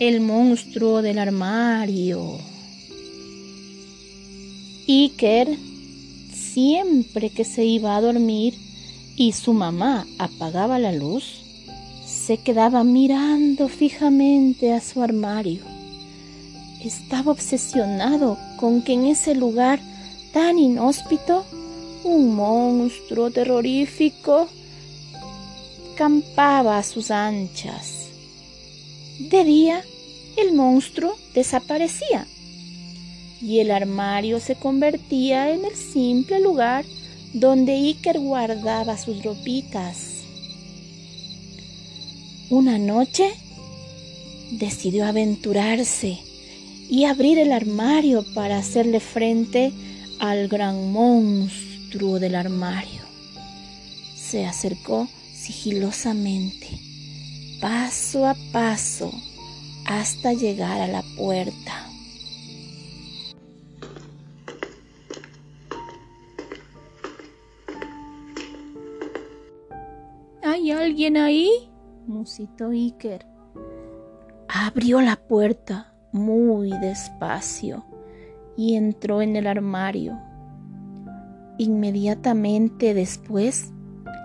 el monstruo del armario. Iker, siempre que se iba a dormir y su mamá apagaba la luz, se quedaba mirando fijamente a su armario. Estaba obsesionado con que en ese lugar tan inhóspito un monstruo terrorífico campaba a sus anchas. De día, el monstruo desaparecía y el armario se convertía en el simple lugar donde Iker guardaba sus ropitas. Una noche decidió aventurarse y abrir el armario para hacerle frente al gran monstruo del armario. Se acercó sigilosamente, paso a paso, hasta llegar a la puerta. ¿Hay alguien ahí? musitó Iker. Abrió la puerta muy despacio y entró en el armario. Inmediatamente después,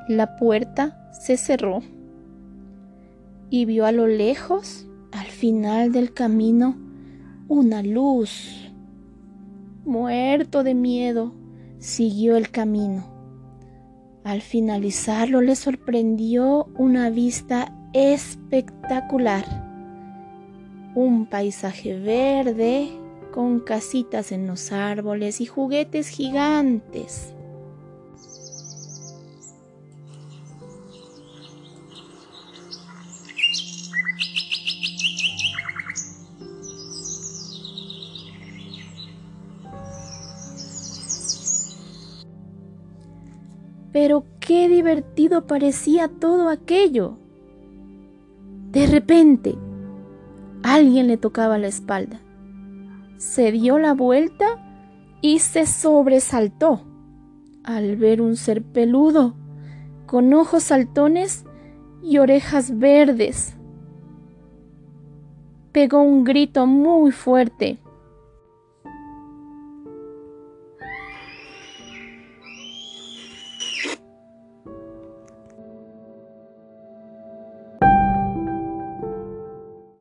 la puerta se cerró y vio a lo lejos, al final del camino, una luz. Muerto de miedo, siguió el camino. Al finalizarlo le sorprendió una vista espectacular. Un paisaje verde con casitas en los árboles y juguetes gigantes. Pero qué divertido parecía todo aquello. De repente, alguien le tocaba la espalda se dio la vuelta y se sobresaltó al ver un ser peludo, con ojos saltones y orejas verdes. Pegó un grito muy fuerte